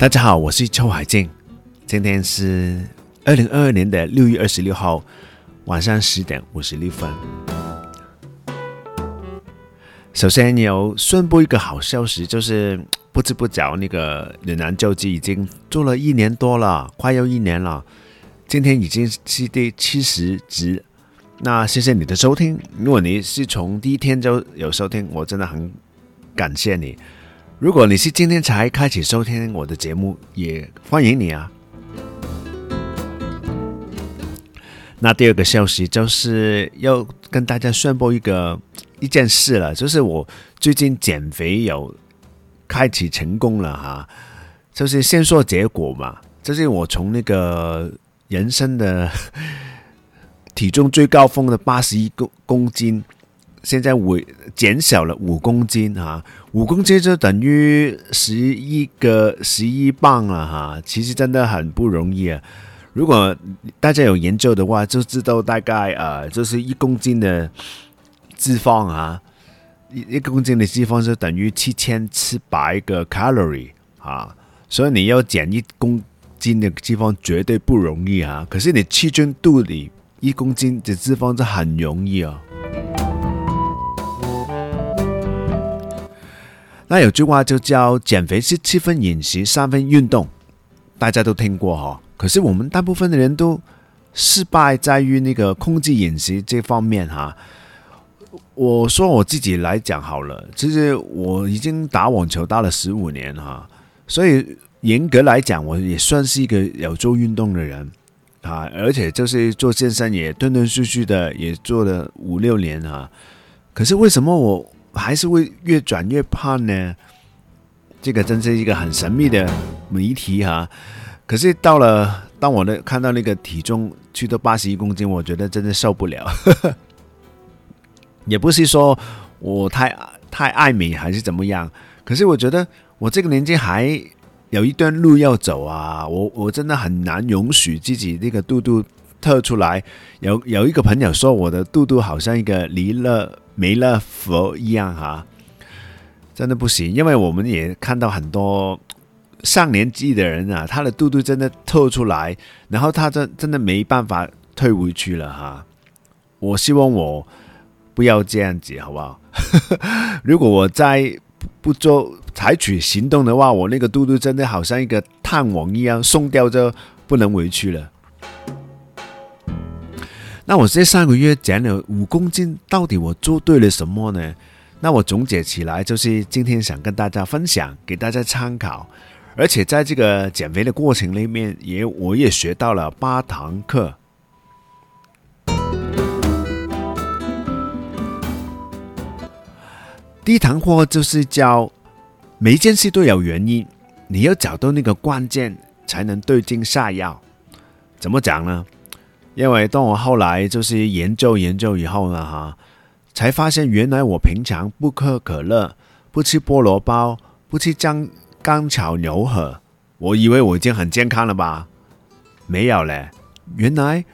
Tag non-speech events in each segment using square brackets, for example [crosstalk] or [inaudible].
大家好，我是邱海静，今天是二零二二年的六月二十六号晚上十点五十六分。首先有宣布一个好消息，就是不知不觉那个岭南周记已经做了一年多了，快要一年了。今天已经是第七十集，那谢谢你的收听。如果你是从第一天就有收听，我真的很感谢你。如果你是今天才开始收听我的节目，也欢迎你啊。那第二个消息就是要跟大家宣布一个一件事了，就是我最近减肥有开启成功了哈，就是先说结果嘛，就是我从那个人生的 [laughs] 体重最高峰的八十一公公斤。现在我减小了五公斤哈，五公斤就等于十一个十一磅了哈，其实真的很不容易啊。如果大家有研究的话，就知道大概呃，就是一公斤的脂肪啊，一一公斤的脂肪就等于七千七百个 calorie 啊，所以你要减一公斤的脂肪绝对不容易啊。可是你吃进肚里一公斤的脂肪就很容易哦。那有句话就叫减肥是七分饮食，三分运动，大家都听过哈。可是我们大部分的人都失败在于那个控制饮食这方面哈。我说我自己来讲好了，其实我已经打网球打了十五年哈，所以严格来讲，我也算是一个有做运动的人啊，而且就是做健身也断断续续的也做了五六年哈。可是为什么我还是会越转越胖呢，这个真是一个很神秘的谜题哈。可是到了当我的看到那个体重去到八十一公斤，我觉得真的受不了。[laughs] 也不是说我太太爱美还是怎么样，可是我觉得我这个年纪还有一段路要走啊。我我真的很难容许自己那个肚肚凸出来。有有一个朋友说我的肚肚好像一个离了。弥勒佛一样哈，真的不行，因为我们也看到很多上年纪的人啊，他的肚肚真的凸出来，然后他真真的没办法退回去了哈。我希望我不要这样子，好不好？[laughs] 如果我再不做采取行动的话，我那个肚肚真的好像一个探网一样松掉就不能回去了。那我这三个月减了五公斤，到底我做对了什么呢？那我总结起来就是今天想跟大家分享，给大家参考。而且在这个减肥的过程里面，也我也学到了八堂课。第一堂课就是教每件事都有原因，你要找到那个关键，才能对症下药。怎么讲呢？因为当我后来就是研究研究以后呢，哈，才发现原来我平常不喝可乐，不吃菠萝包，不吃姜干炒牛河，我以为我已经很健康了吧？没有嘞，原来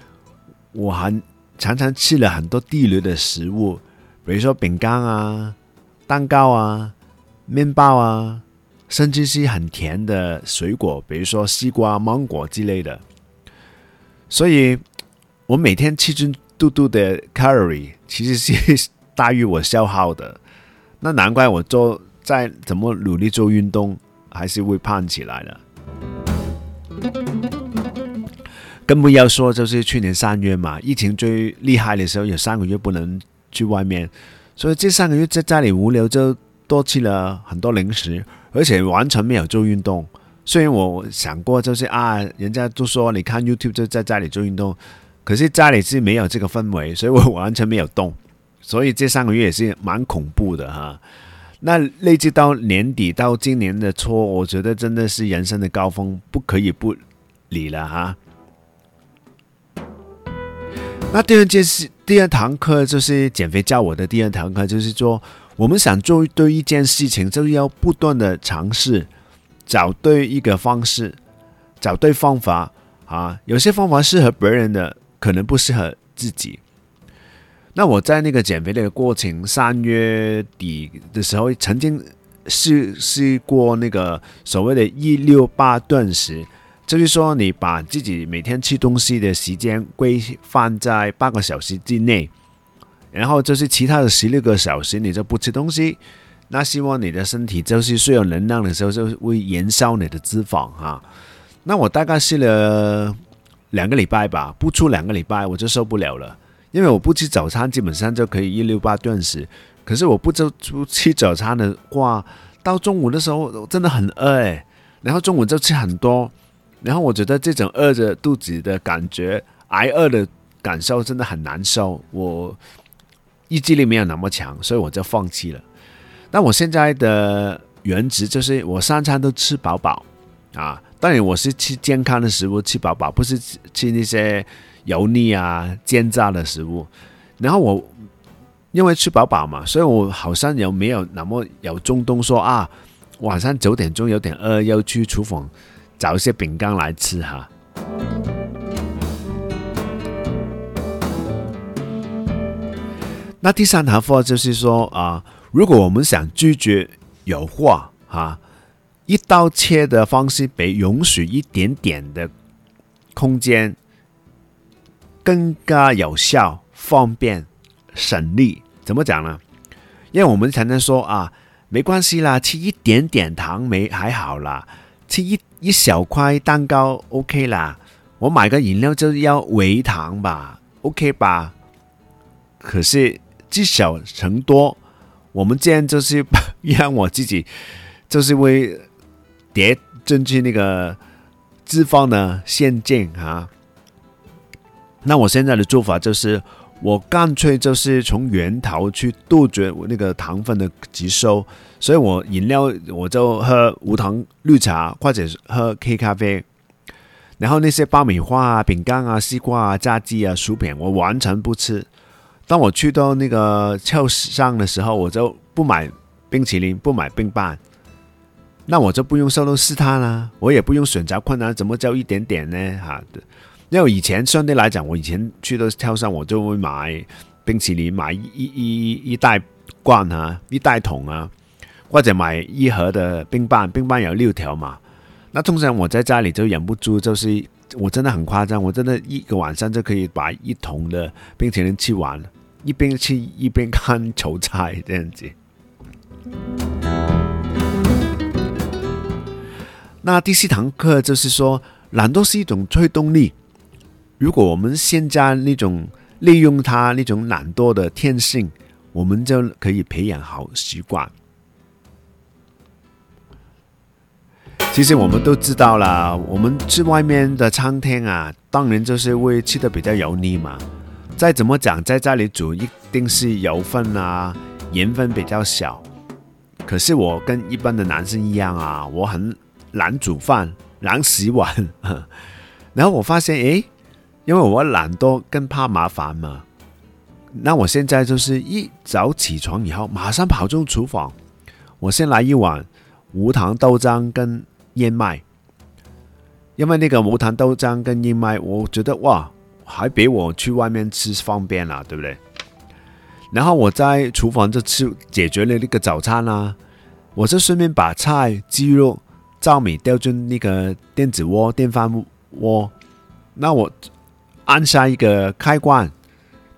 我还常常吃了很多地雷的食物，比如说饼干啊、蛋糕啊、面包啊，甚至是很甜的水果，比如说西瓜、芒果之类的，所以。我每天吃进肚肚的 calorie 其实是 [laughs] 大于我消耗的，那难怪我做再怎么努力做运动，还是会胖起来的。更不要说就是去年三月嘛，疫情最厉害的时候，有三个月不能去外面，所以这三个月在家里无聊就多吃了很多零食，而且完全没有做运动。虽然我想过就是啊，人家都说你看 YouTube 就在家里做运动。可是家里是没有这个氛围，所以我完全没有动，所以这三个月也是蛮恐怖的哈。那累积到年底到今年的初，我觉得真的是人生的高峰，不可以不理了哈。那第二件事，第二堂课就是减肥教我的第二堂课，就是说我们想做对一件事情，就是要不断的尝试，找对一个方式，找对方法啊。有些方法适合别人的。可能不适合自己。那我在那个减肥的过程，三月底的时候，曾经试试过那个所谓的“一六八断食”，就是说你把自己每天吃东西的时间规范在八个小时之内，然后就是其他的十六个小时你就不吃东西。那希望你的身体就是需要能量的时候，就会燃烧你的脂肪哈。那我大概试了两个礼拜吧，不出两个礼拜我就受不了了，因为我不吃早餐，基本上就可以一六八断食。可是我不吃不吃早餐的话，到中午的时候真的很饿诶，然后中午就吃很多，然后我觉得这种饿着肚子的感觉，挨饿的感受真的很难受，我意志力没有那么强，所以我就放弃了。但我现在的原则就是我三餐都吃饱饱啊，当然我是吃健康的食物，吃饱饱，不是吃那些油腻啊、煎炸的食物，然后我。因为吃饱饱嘛，所以我好像有没有那么有冲动说啊，晚上九点钟有点饿，要去厨房找一些饼干来吃哈。那第三堂课就是说啊，如果我们想拒绝诱惑哈，一刀切的方式比允许一点点的空间更加有效、方便、省力。怎么讲呢？因为我们常常说啊，没关系啦，吃一点点糖没还好啦，吃一一小块蛋糕 OK 啦，我买个饮料就要微糖吧，OK 吧？可是积少成多，我们这样就是 [laughs] 让我自己就是为跌进去那个脂肪的陷阱啊。那我现在的做法就是。我干脆就是从源头去杜绝那个糖分的吸收，所以我饮料我就喝无糖绿茶或者喝黑咖啡，然后那些爆米花啊、饼干啊、西瓜啊、炸鸡啊、薯片我完全不吃。当我去到那个超市上的时候，我就不买冰淇淋，不买冰棒，那我就不用受到试探啦，我也不用选择困难，怎么就一点点呢？哈。因为以前相对来讲，我以前去到超市，我就会买冰淇淋，买一一一一大罐啊，一大桶啊，或者买一盒的冰棒，冰棒有六条嘛。那通常我在家里就忍不住，就是我真的很夸张，我真的一个晚上就可以把一桶的冰淇淋吃完，一边吃一边看球赛这样子。那第四堂课就是说，懒惰是一种推动力。如果我们现在那种利用它那种懒惰的天性，我们就可以培养好习惯。其实我们都知道啦，我们吃外面的餐厅啊，当然就是会吃的比较油腻嘛。再怎么讲，在家里煮一定是油分啊、盐分比较小。可是我跟一般的男生一样啊，我很懒煮饭、懒洗碗，[laughs] 然后我发现，诶。因为我懒惰，更怕麻烦嘛。那我现在就是一早起床以后，马上跑进厨房，我先来一碗无糖豆浆跟燕麦。因为那个无糖豆浆跟燕麦，我觉得哇，还比我去外面吃方便啦，对不对？然后我在厨房就吃解决了那个早餐啦。我就顺便把菜、鸡肉、照米掉进那个电子窝、电饭锅。那我。按下一个开关，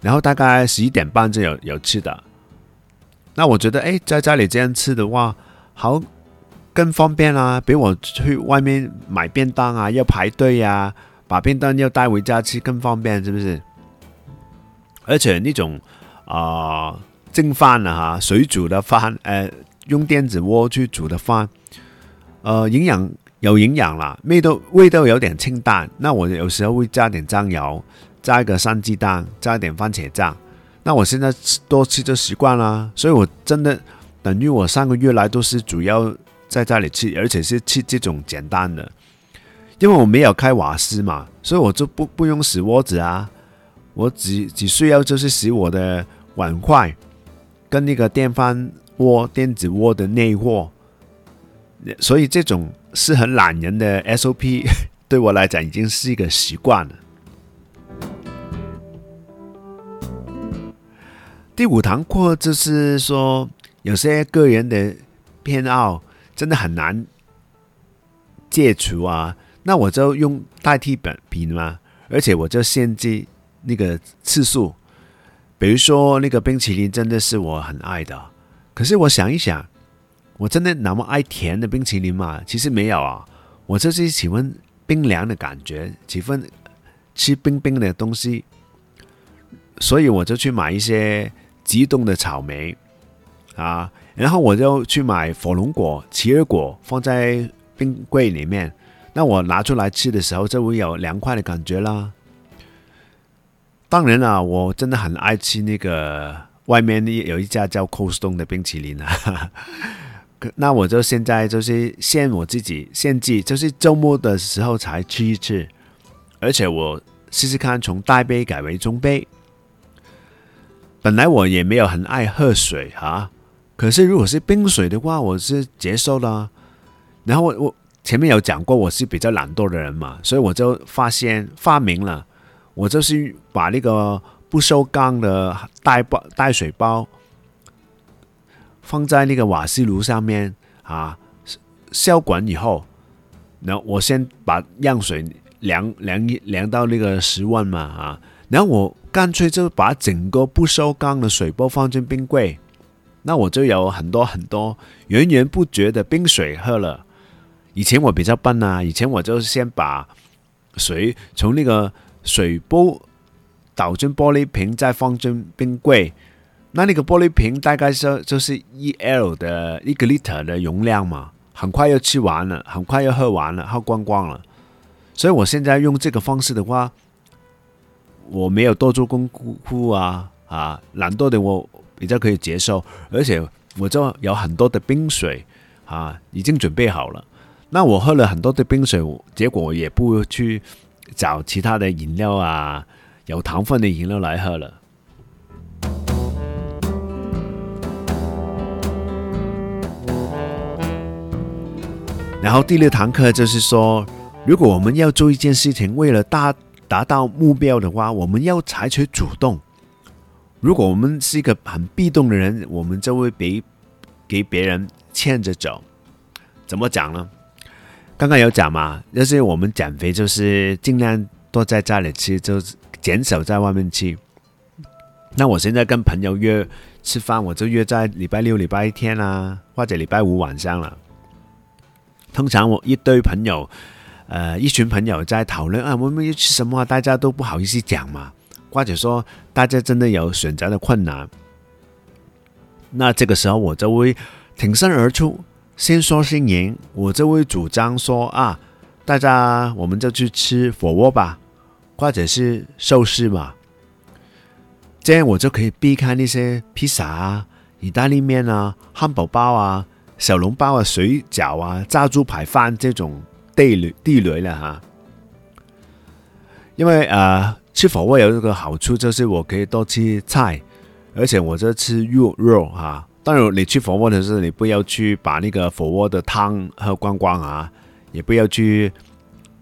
然后大概十一点半就有有吃的。那我觉得，哎，在家里这样吃的话，好更方便啊，比我去外面买便当啊要排队呀、啊，把便当要带回家吃更方便，是不是？而且那种啊、蒸饭啊哈，水煮的饭，呃，用电子锅去煮的饭，呃，营养。有营养啦，味道味道有点清淡。那我有时候会加点酱油，加一个生鸡蛋，加一点番茄酱。那我现在吃多吃就习惯了，所以我真的等于我上个月来都是主要在家里吃，而且是吃这种简单的。因为我没有开瓦斯嘛，所以我就不不用洗锅子啊，我只只需要就是洗我的碗筷跟那个电饭锅、电子锅的内锅。所以这种是很懒人的 SOP，[laughs] 对我来讲已经是一个习惯了。第五堂课就是说，有些个人的偏好真的很难戒除啊。那我就用代替本品嘛，而且我就限制那个次数。比如说那个冰淇淋真的是我很爱的，可是我想一想，我真的那么爱甜的冰淇淋吗？其实没有啊，我就是喜欢冰凉的感觉，喜欢吃冰冰的东西，所以我就去买一些急冻的草莓啊，然后我就去买火龙果、奇异果放在冰柜里面，那我拿出来吃的时候就会有凉快的感觉啦。当然啦，我真的很爱吃那个外面有一家叫 Coston 的冰淇淋啊。那我就现在就是限我自己限制，就是周末的时候才吃一次。而且我试试看从大杯改为中杯。本来我也没有很爱喝水哈，可是如果是冰水的话，我是接受了。然后我我前面有讲过，我是比较懒惰的人嘛，所以我就发现发明了。我就是把那个不锈钢的带包带水包放在那个瓦斯炉上面啊，烧滚以后，然后我先把让水凉凉凉到那个十万嘛啊，然后我干脆就把整个不锈钢的水包放进冰柜，那我就有很多很多源源不绝的冰水喝了。以前我比较笨啊，以前我就先把水从那个。水煲倒进玻璃瓶，再放进冰柜。那那个玻璃瓶大概是就是一 L 的一个 liter 的容量嘛，很快又吃完了，很快又喝完了，喝光光了。所以我现在用这个方式的话，我没有多做功夫啊啊，懒惰的我比较可以接受，而且我就有很多的冰水啊，已经准备好了。那我喝了很多的冰水，结果也不去。找其他的饮料啊，有糖分的饮料来喝了。然后第六堂课就是说，如果我们要做一件事情，为了达达到目标的话，我们要采取主动。如果我们是一个很被动的人，我们就会被给别人牵着走。怎么讲呢？刚刚有讲嘛，就是我们减肥就是尽量多在家里吃，就减少在外面吃。那我现在跟朋友约吃饭，我就约在礼拜六、礼拜天啊，或者礼拜五晚上了。通常我一堆朋友，呃，一群朋友在讨论啊，我们要吃什么，大家都不好意思讲嘛，或者说大家真的有选择的困难。那这个时候我就会挺身而出。先说先赢，我就会主张说啊，大家我们就去吃火锅吧，或者是寿司吧，这样我就可以避开那些披萨啊、意大利面啊、汉堡包啊、小笼包啊、水饺啊、炸猪排饭这种地雷地雷了哈。因为呃，吃火锅有一个好处就是我可以多吃菜，而且我就吃肉肉哈。当然，你吃火锅的时候，你不要去把那个火锅的汤喝光光啊，也不要去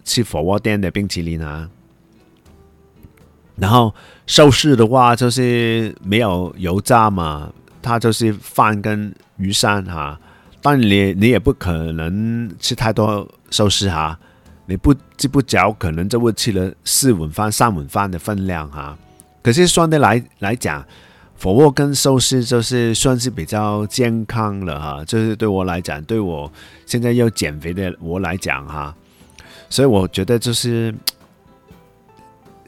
吃火锅店的冰淇淋啊。然后寿司的话，就是没有油炸嘛，它就是饭跟鱼生哈。当然你你也不可能吃太多寿司哈，你不吃不嚼，可能就会吃了四碗饭、三碗饭的分量哈。可是相对来来讲，火锅跟寿司就是算是比较健康了哈，就是对我来讲，对我现在要减肥的我来讲哈，所以我觉得就是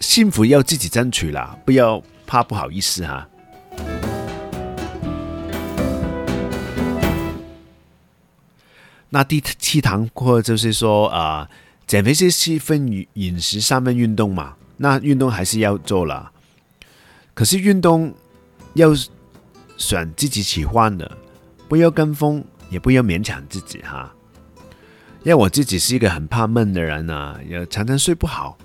幸福要自己争取啦，不要怕不好意思哈。那第七堂课就是说啊，减肥是七分饮食，三分运动嘛，那运动还是要做了，可是运动。要选自己喜欢的，不要跟风，也不要勉强自己哈。因为我自己是一个很怕闷的人啊，也常常睡不好。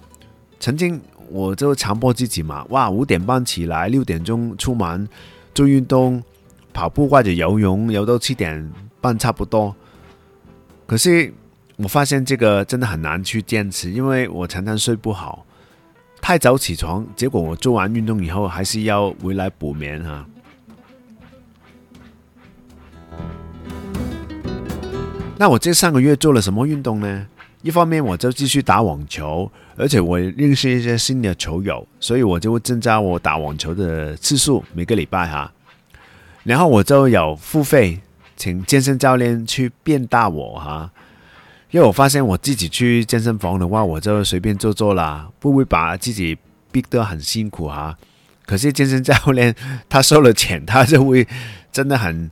曾经我就强迫自己嘛，哇，五点半起来，六点钟出门做运动，跑步或者游泳，游到七点半差不多。可是我发现这个真的很难去坚持，因为我常常睡不好。太早起床，结果我做完运动以后还是要回来补眠哈。那我这上个月做了什么运动呢？一方面我就继续打网球，而且我认识一些新的球友，所以我就会增加我打网球的次数，每个礼拜哈。然后我就有付费请健身教练去变大我哈，因为我发现我自己去健身房的话，我就随便做做啦，不会把自己逼得很辛苦哈。可是健身教练他收了钱，他就会真的很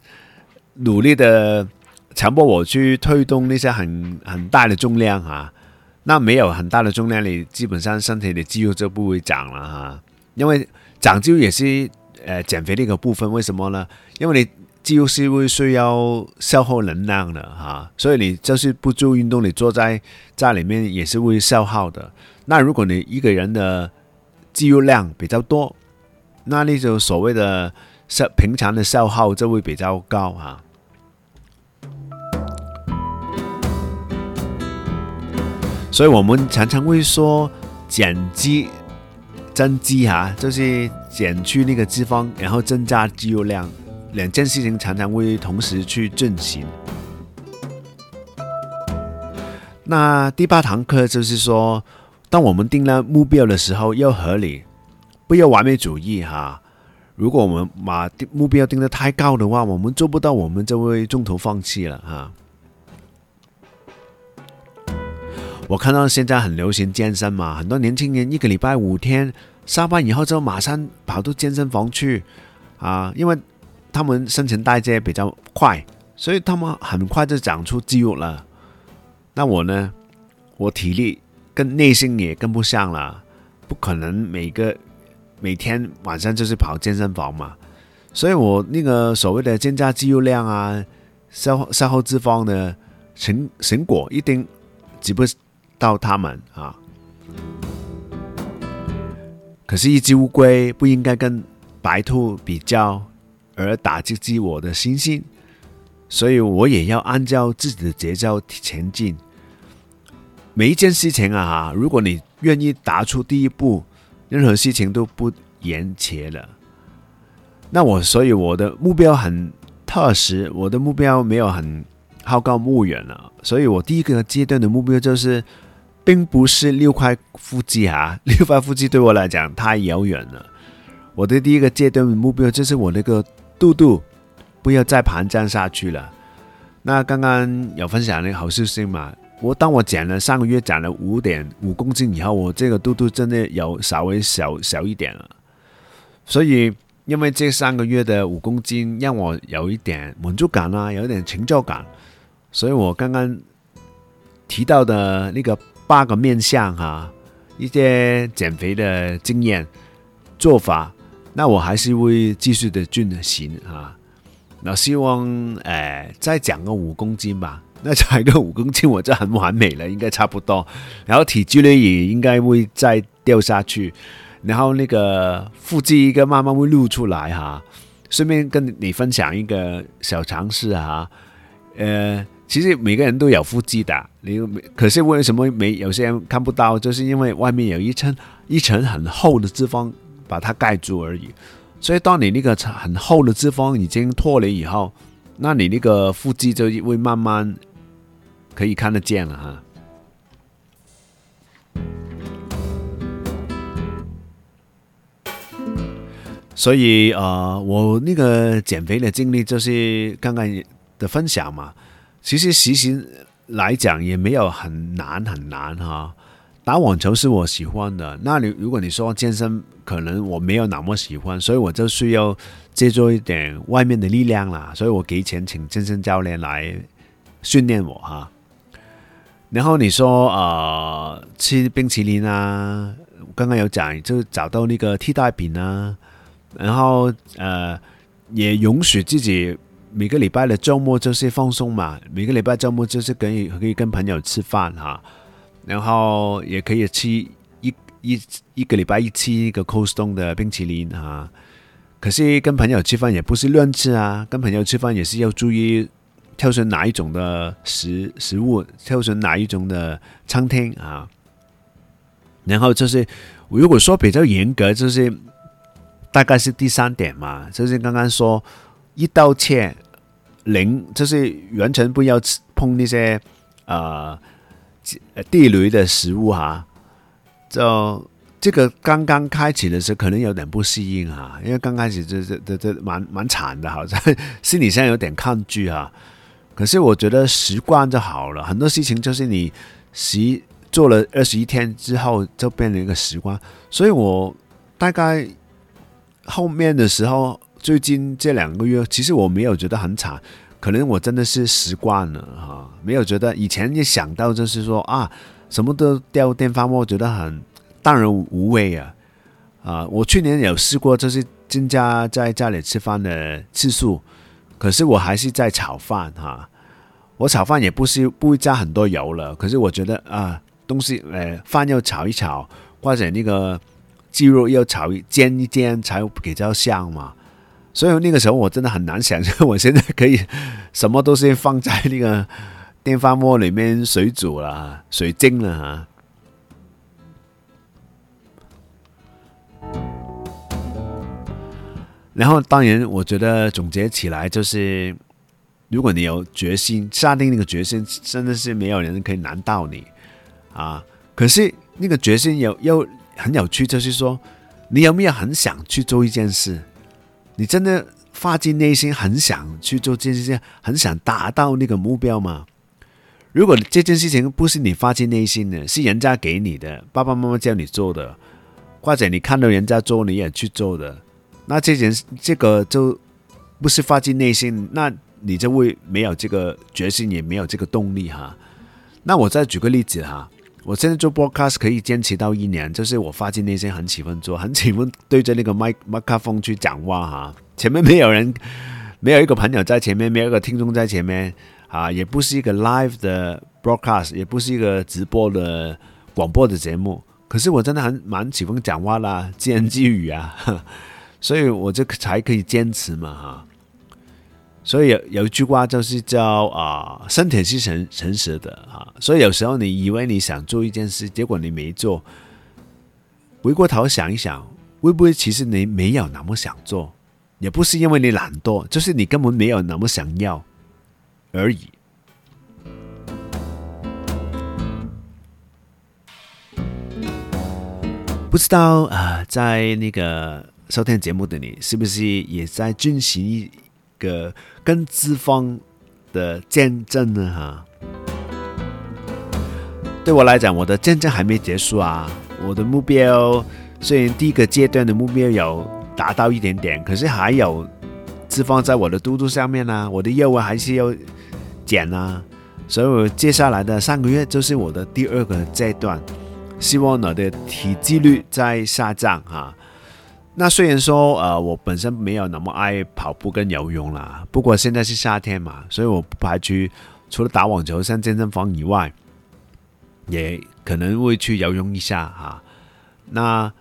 努力的。强迫我去推动那些很很大的重量哈，那没有很大的重量，你基本上身体的肌肉就不会长了哈。因为长肌肉也是呃减肥的一个部分，为什么呢？因为你肌肉是会需要消耗能量的哈，所以你就是不做运动，你坐在家里面也是会消耗的。那如果你一个人的肌肉量比较多，那你就所谓的消平常的消耗就会比较高哈。所以我们常常会说减肌增肌哈，就是减去那个脂肪，然后增加肌肉量，两件事情常常会同时去进行。那第八堂课就是说，当我们定了目标的时候要合理，不要完美主义哈。如果我们把目标定得太高的话，我们做不到，我们就会中途放弃了哈。我看到现在很流行健身嘛，很多年轻人一个礼拜五天下班以后就马上跑到健身房去啊，因为他们新陈代谢比较快，所以他们很快就长出肌肉了。那我呢，我体力跟内心也跟不上了，不可能每个每天晚上就是跑健身房嘛，所以我那个所谓的增加肌肉量啊，消消耗脂肪的成成果一定只不。到他们啊，可是，一只乌龟不应该跟白兔比较而打击自我的信心，所以我也要按照自己的节奏前进。每一件事情啊，如果你愿意踏出第一步，任何事情都不延迟了。那我所以我的目标很踏实，我的目标没有很好高骛远了，所以我第一个阶段的目标就是。并不是六块腹肌啊，[laughs] 六块腹肌对我来讲太遥远了。我的第一个阶段目标就是我那个肚肚不要再膨胀下去了。那刚刚有分享那个好消息嘛？我当我减了上个月减了五点五公斤以后，我这个肚肚真的有稍微小小一点了。所以因为这三个月的五公斤让我有一点满足感啊，有一点成就感，所以我刚刚提到的那个。八个面向哈，一些减肥的经验做法，那我还是会继续的进行啊。那希望诶、呃、再减 [laughs] 个五公斤吧，那减个五公斤我就很完美了，应该差不多。然后体脂呢也应该会再掉下去，然后那个腹肌应该慢慢会露出来哈。顺便跟你分享一个小常识哈，呃。其实每个人都有腹肌的，你可是为什么没有些人看不到？就是因为外面有一层一层很厚的脂肪把它盖住而已。所以当你那个很厚的脂肪已经脱离以后，那你那个腹肌就会慢慢可以看得见了哈。所以呃，我那个减肥的经历就是刚刚的分享嘛。其实实行来讲也没有很难很难哈。打网球是我喜欢的，那你如果你说健身，可能我没有那么喜欢，所以我就需要借助一点外面的力量啦。所以我给钱请健身教练来训练我哈。然后你说呃吃冰淇淋啊，刚刚有讲就找到那个替代品啊，然后呃也允许自己。每个礼拜的周末就是放松嘛，每个礼拜周末就是可以可以跟朋友吃饭哈，然后也可以吃一一个礼拜一次一个 Cold Stone 的冰淇淋哈。可是跟朋友吃饭也不是乱吃啊，跟朋友吃饭也是要注意挑选哪一种的食食物，挑选哪一种的餐厅啊。然后就是如果说比较严格，就是大概是第三点嘛，就是刚刚说。一刀切，零，就是完全不要碰那些呃地雷的食物哈。就这个刚刚开始的时候，可能有点不适应哈，因为刚开始这这这这蛮蛮惨的，好像 [laughs] 心理上有点抗拒哈。可是我觉得习惯就好了，很多事情就是你习做了二十一天之后，就变成一个习惯。所以我大概后面的时候。最近这两个月，其实我没有觉得很惨，可能我真的是习惯了哈，没有觉得以前一想到就是说啊，什么都掉电饭锅，觉得很荡然无味啊啊！我去年有试过，就是增加在家里吃饭的次数，可是我还是在炒饭哈。我炒饭也不是不会加很多油了，可是我觉得啊，东西呃饭要炒一炒，或者那个鸡肉要炒一煎一煎才比较香嘛。所以那个时候我真的很难想象，我现在可以什么都是放在那个电饭锅里面水煮了、水蒸了哈。然后当然，我觉得总结起来就是，如果你有决心，下定那个决心，真的是没有人可以难到你啊。可是那个决心又又很有趣，就是说，你有没有很想去做一件事？你真的发自内心很想去做这件事，很想达到那个目标吗？如果这件事情不是你发自内心的，是人家给你的，爸爸妈妈叫你做的，或者你看到人家做你也去做的，那这件这个就不是发自内心，那你就会没有这个决心，也没有这个动力哈。那我再举个例子哈。我现在做 broadcast 可以坚持到一年，就是我发自内心很喜欢做，很喜欢对着那个麦麦克风去讲话哈。前面没有人，没有一个朋友在前面，没有一个听众在前面啊，也不是一个 live 的 broadcast，也不是一个直播的广播的节目。可是我真的很蛮喜欢讲话啦，自言自语啊，[laughs] 所以我就才可以坚持嘛哈。所以有有一句话就是叫啊，身体是诚诚实的啊。所以有时候你以为你想做一件事，结果你没做，回过头想一想，会不会其实你没有那么想做？也不是因为你懒惰，就是你根本没有那么想要而已。不知道啊，在那个收听节目的你，是不是也在进行一个跟资方的见证呢？哈，对我来讲，我的见证还没结束啊。我的目标虽然第一个阶段的目标有达到一点点，可是还有资方在我的督促上面呢、我的业务还是要减啊。所以我接下来的三个月就是我的第二个阶段，希望我的体脂率在下降哈。那虽然说，呃，我本身没有那么爱跑步跟游泳啦，不过现在是夏天嘛，所以我不排除除了打网球、上健身房以外，也可能会去游泳一下哈。那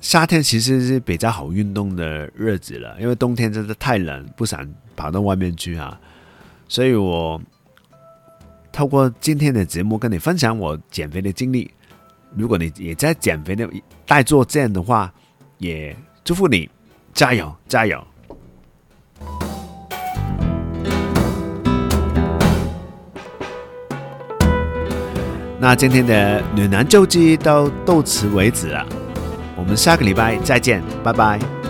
夏天其实是比较好运动的日子了，因为冬天真的太冷，不想跑到外面去哈。所以我透过今天的节目跟你分享我减肥的经历。如果你也在减肥的待做这样的话，也。祝福你，加油加油！那今天的暖男周记到到此为止了，我们下个礼拜再见，拜拜。